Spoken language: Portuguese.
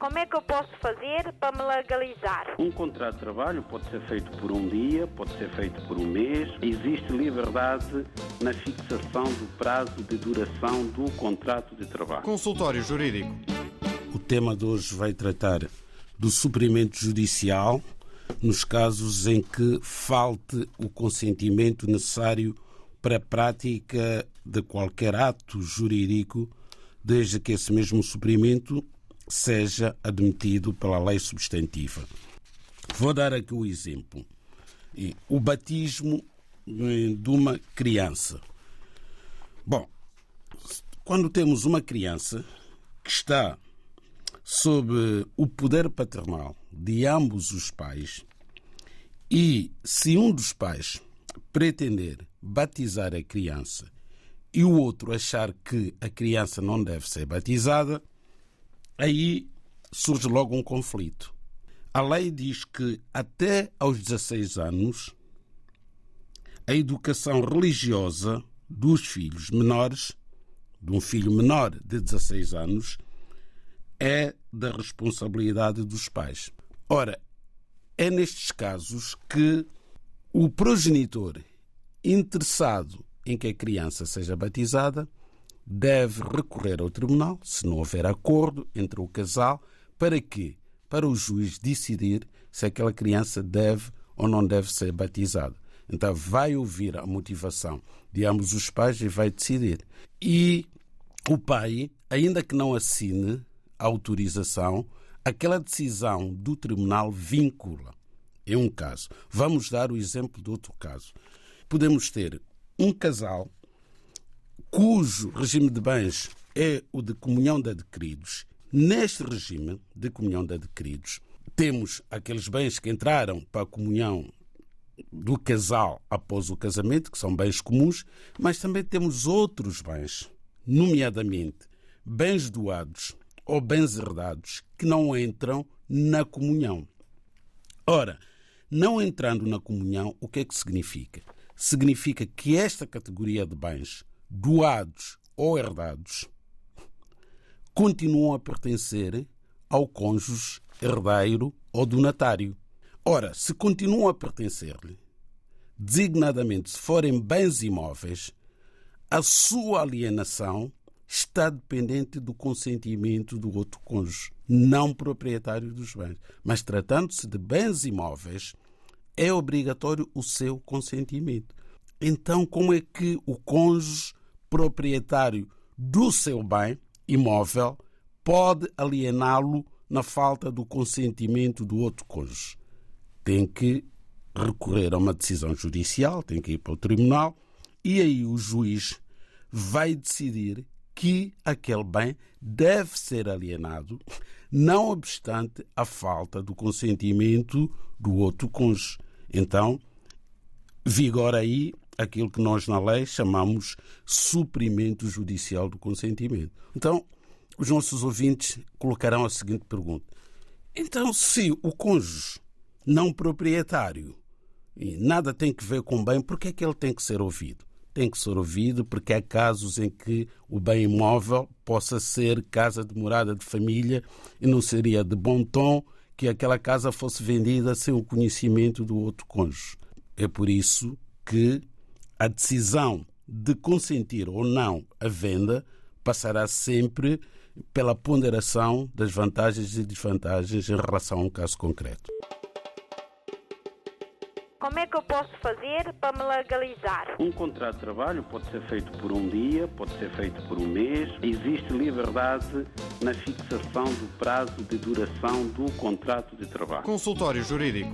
Como é que eu posso fazer para me legalizar? Um contrato de trabalho pode ser feito por um dia, pode ser feito por um mês. Existe liberdade na fixação do prazo de duração do contrato de trabalho. Consultório Jurídico. O tema de hoje vai tratar do suprimento judicial nos casos em que falte o consentimento necessário para a prática de qualquer ato jurídico, desde que esse mesmo suprimento seja admitido pela lei substantiva. Vou dar aqui o exemplo. O batismo eh, de uma criança. Bom, quando temos uma criança que está sob o poder paternal de ambos os pais e se um dos pais pretender batizar a criança e o outro achar que a criança não deve ser batizada, aí surge logo um conflito. A lei diz que até aos 16 anos a educação religiosa dos filhos menores, de um filho menor de 16 anos, é da responsabilidade dos pais. Ora, é nestes casos que o progenitor interessado em que a criança seja batizada deve recorrer ao tribunal, se não houver acordo entre o casal, para que para o juiz decidir se aquela criança deve ou não deve ser batizada. Então vai ouvir a motivação de ambos os pais e vai decidir. E o pai, ainda que não assine a autorização, aquela decisão do tribunal vincula. É um caso. Vamos dar o exemplo de outro caso. Podemos ter um casal cujo regime de bens é o de comunhão de adquiridos. Neste regime de comunhão de adquiridos, temos aqueles bens que entraram para a comunhão do casal após o casamento, que são bens comuns, mas também temos outros bens, nomeadamente bens doados ou bens herdados, que não entram na comunhão. Ora, não entrando na comunhão, o que é que significa? Significa que esta categoria de bens doados ou herdados, continuam a pertencer ao cônjuge herdeiro ou donatário. Ora, se continuam a pertencer-lhe, designadamente se forem bens imóveis, a sua alienação está dependente do consentimento do outro cônjuge, não proprietário dos bens. Mas tratando-se de bens imóveis, é obrigatório o seu consentimento. Então, como é que o cônjuge proprietário do seu bem imóvel pode aliená-lo na falta do consentimento do outro cônjuge. Tem que recorrer a uma decisão judicial, tem que ir para o tribunal e aí o juiz vai decidir que aquele bem deve ser alienado, não obstante a falta do consentimento do outro cônjuge. Então, vigora aí aquilo que nós na lei chamamos suprimento judicial do consentimento. Então, os nossos ouvintes colocarão a seguinte pergunta: então, se o cônjuge não proprietário e nada tem que ver com bem, por que é que ele tem que ser ouvido? Tem que ser ouvido porque há casos em que o bem imóvel possa ser casa de morada de família e não seria de bom tom que aquela casa fosse vendida sem o conhecimento do outro cônjuge. É por isso que a decisão de consentir ou não a venda passará sempre pela ponderação das vantagens e desvantagens em relação a um caso concreto. Como é que eu posso fazer para me legalizar? Um contrato de trabalho pode ser feito por um dia, pode ser feito por um mês. Existe liberdade na fixação do prazo de duração do contrato de trabalho. Consultório Jurídico.